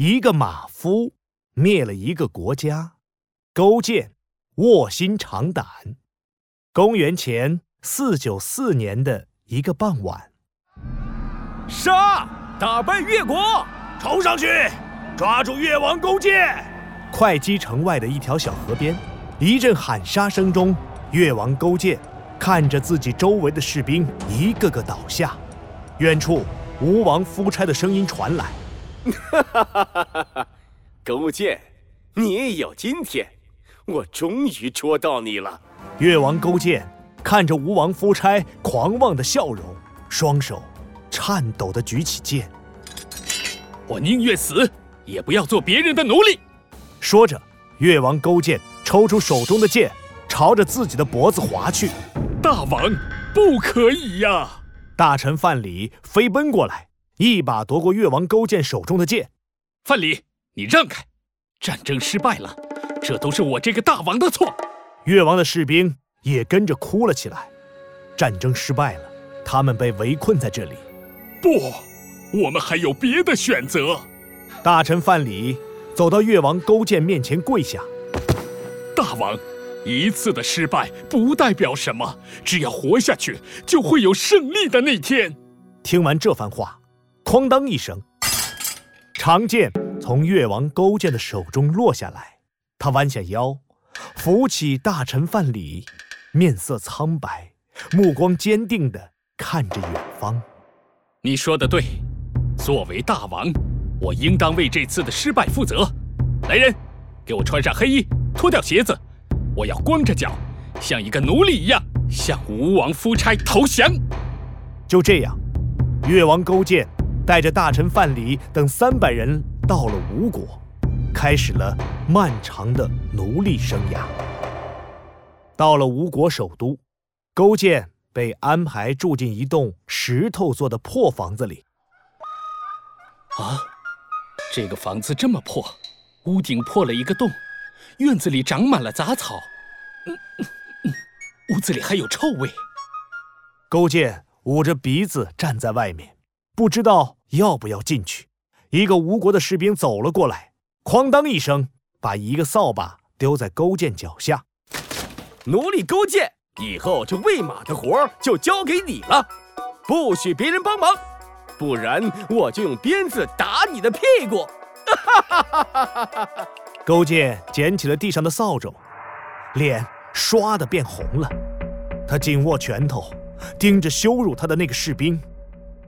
一个马夫灭了一个国家。勾践卧薪尝胆。公元前四九四年的一个傍晚，杀！打败越国，冲上去，抓住越王勾践！会稽城外的一条小河边，一阵喊杀声中，越王勾践看着自己周围的士兵一个个倒下，远处吴王夫差的声音传来：“！勾践，你也有今天，我终于捉到你了。”越王勾践看着吴王夫差狂妄的笑容，双手颤抖地举起剑：“我宁愿死，也不要做别人的奴隶。”说着，越王勾践抽出手中的剑，朝着自己的脖子划去。大王，不可以呀！大臣范蠡飞奔过来，一把夺过越王勾践手中的剑。范蠡，你让开！战争失败了，这都是我这个大王的错。越王的士兵也跟着哭了起来。战争失败了，他们被围困在这里。不，我们还有别的选择。大臣范蠡。走到越王勾践面前跪下，大王，一次的失败不代表什么，只要活下去，就会有胜利的那天。听完这番话，哐当一声，长剑从越王勾践的手中落下来。他弯下腰，扶起大臣范蠡，面色苍白，目光坚定地看着远方。你说的对，作为大王。我应当为这次的失败负责。来人，给我穿上黑衣，脱掉鞋子，我要光着脚，像一个奴隶一样向吴王夫差投降。就这样，越王勾践带着大臣范蠡等三百人到了吴国，开始了漫长的奴隶生涯。到了吴国首都，勾践被安排住进一栋石头做的破房子里。啊！这个房子这么破，屋顶破了一个洞，院子里长满了杂草，屋子里还有臭味。勾践捂着鼻子站在外面，不知道要不要进去。一个吴国的士兵走了过来，哐当一声，把一个扫把丢在勾践脚下。奴隶勾践，以后这喂马的活就交给你了，不许别人帮忙。不然我就用鞭子打你的屁股！哈哈哈哈哈勾践捡起了地上的扫帚，脸唰的变红了。他紧握拳头，盯着羞辱他的那个士兵，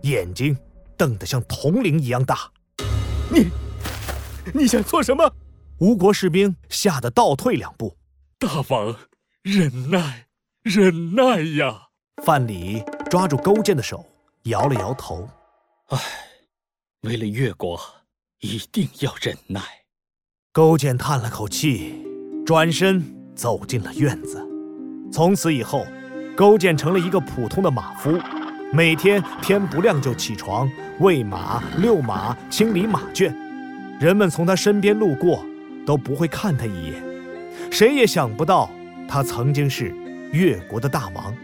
眼睛瞪得像铜铃一样大。你，你想做什么？吴国士兵吓得倒退两步。大王，忍耐，忍耐呀！范蠡抓住勾践的手，摇了摇头。唉，为了越国，一定要忍耐。勾践叹了口气，转身走进了院子。从此以后，勾践成了一个普通的马夫，每天天不亮就起床喂马、遛马、清理马圈。人们从他身边路过，都不会看他一眼。谁也想不到，他曾经是越国的大王。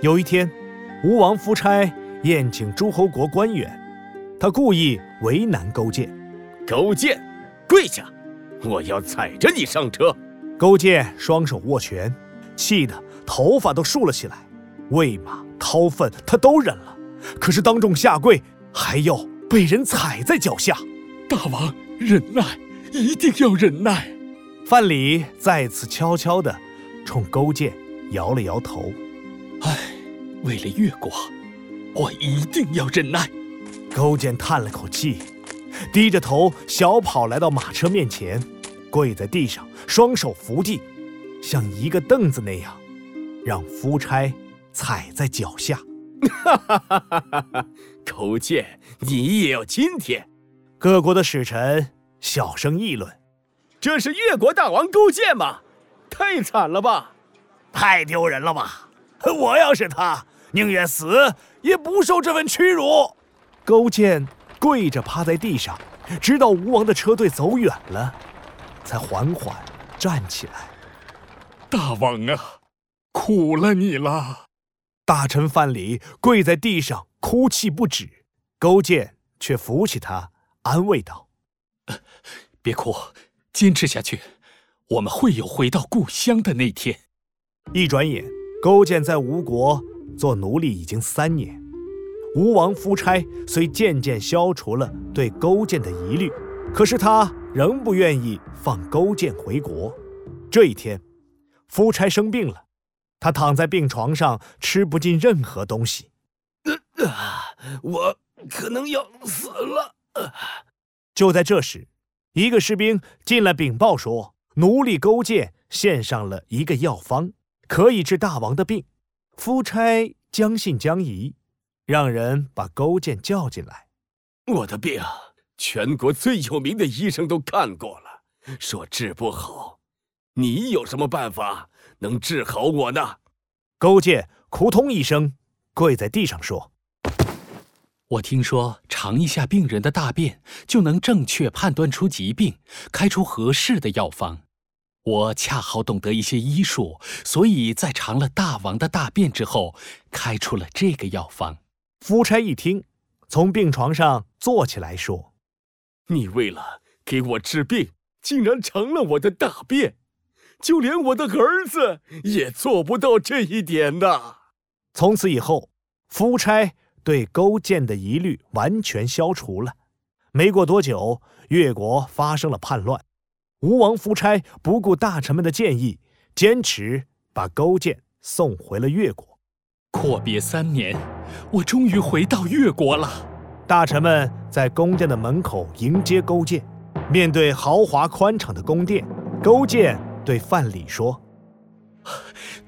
有一天，吴王夫差宴请诸侯国官员。他故意为难勾践，勾践，跪下！我要踩着你上车。勾践双手握拳，气得头发都竖了起来。喂马、掏粪，他都忍了，可是当众下跪，还要被人踩在脚下。大王，忍耐，一定要忍耐。范蠡再次悄悄地冲勾践摇了摇头。唉，为了越国，我一定要忍耐。勾践叹了口气，低着头小跑来到马车面前，跪在地上，双手扶地，像一个凳子那样，让夫差踩在脚下。哈哈哈哈哈！勾践，你也有今天。各国的使臣小声议论：“这是越国大王勾践吗？太惨了吧！太丢人了吧！我要是他，宁愿死也不受这份屈辱。”勾践跪着趴在地上，直到吴王的车队走远了，才缓缓站起来。大王啊，苦了你了！大臣范蠡跪在地上哭泣不止，勾践却扶起他，安慰道：“别哭，坚持下去，我们会有回到故乡的那天。一转眼，勾践在吴国做奴隶已经三年。吴王夫差虽渐渐消除了对勾践的疑虑，可是他仍不愿意放勾践回国。这一天，夫差生病了，他躺在病床上，吃不进任何东西。啊，我可能要死了。就在这时，一个士兵进来禀报说，奴隶勾践献上了一个药方，可以治大王的病。夫差将信将疑。让人把勾践叫进来。我的病，全国最有名的医生都看过了，说治不好。你有什么办法能治好我呢？勾践扑通一声跪在地上说：“我听说尝一下病人的大便，就能正确判断出疾病，开出合适的药方。我恰好懂得一些医术，所以在尝了大王的大便之后，开出了这个药方。”夫差一听，从病床上坐起来说：“你为了给我治病，竟然尝了我的大便，就连我的儿子也做不到这一点呐！”从此以后，夫差对勾践的疑虑完全消除了。没过多久，越国发生了叛乱，吴王夫差不顾大臣们的建议，坚持把勾践送回了越国。阔别三年。我终于回到越国了。大臣们在宫殿的门口迎接勾践。面对豪华宽敞的宫殿，勾践对范蠡说：“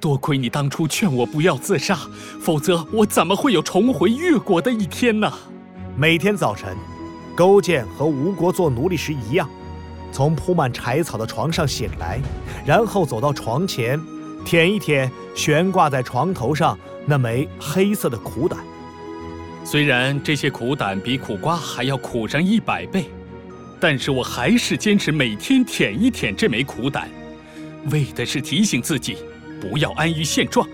多亏你当初劝我不要自杀，否则我怎么会有重回越国的一天呢？”每天早晨，勾践和吴国做奴隶时一样，从铺满柴草的床上醒来，然后走到床前，舔一舔悬挂在床头上。那枚黑色的苦胆，虽然这些苦胆比苦瓜还要苦上一百倍，但是我还是坚持每天舔一舔这枚苦胆，为的是提醒自己不要安于现状，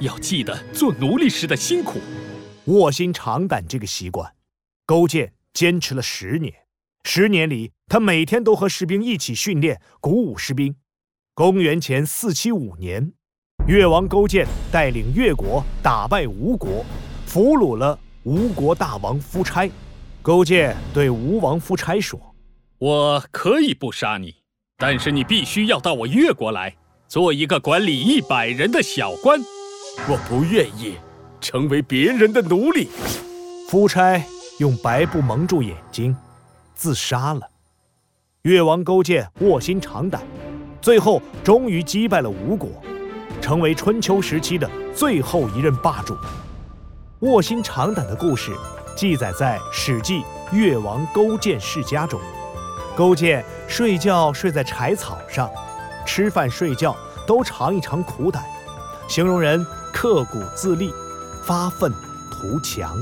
要记得做奴隶时的辛苦。卧薪尝胆这个习惯，勾践坚持了十年。十年里，他每天都和士兵一起训练，鼓舞士兵。公元前四七五年。越王勾践带领越国打败吴国，俘虏了吴国大王夫差。勾践对吴王夫差说：“我可以不杀你，但是你必须要到我越国来，做一个管理一百人的小官。我不愿意成为别人的奴隶。”夫差用白布蒙住眼睛，自杀了。越王勾践卧薪尝胆，最后终于击败了吴国。成为春秋时期的最后一任霸主。卧薪尝胆的故事记载在《史记·越王勾践世家》中。勾践睡觉睡在柴草上，吃饭睡觉都尝一尝苦胆，形容人刻苦自立，发愤图强。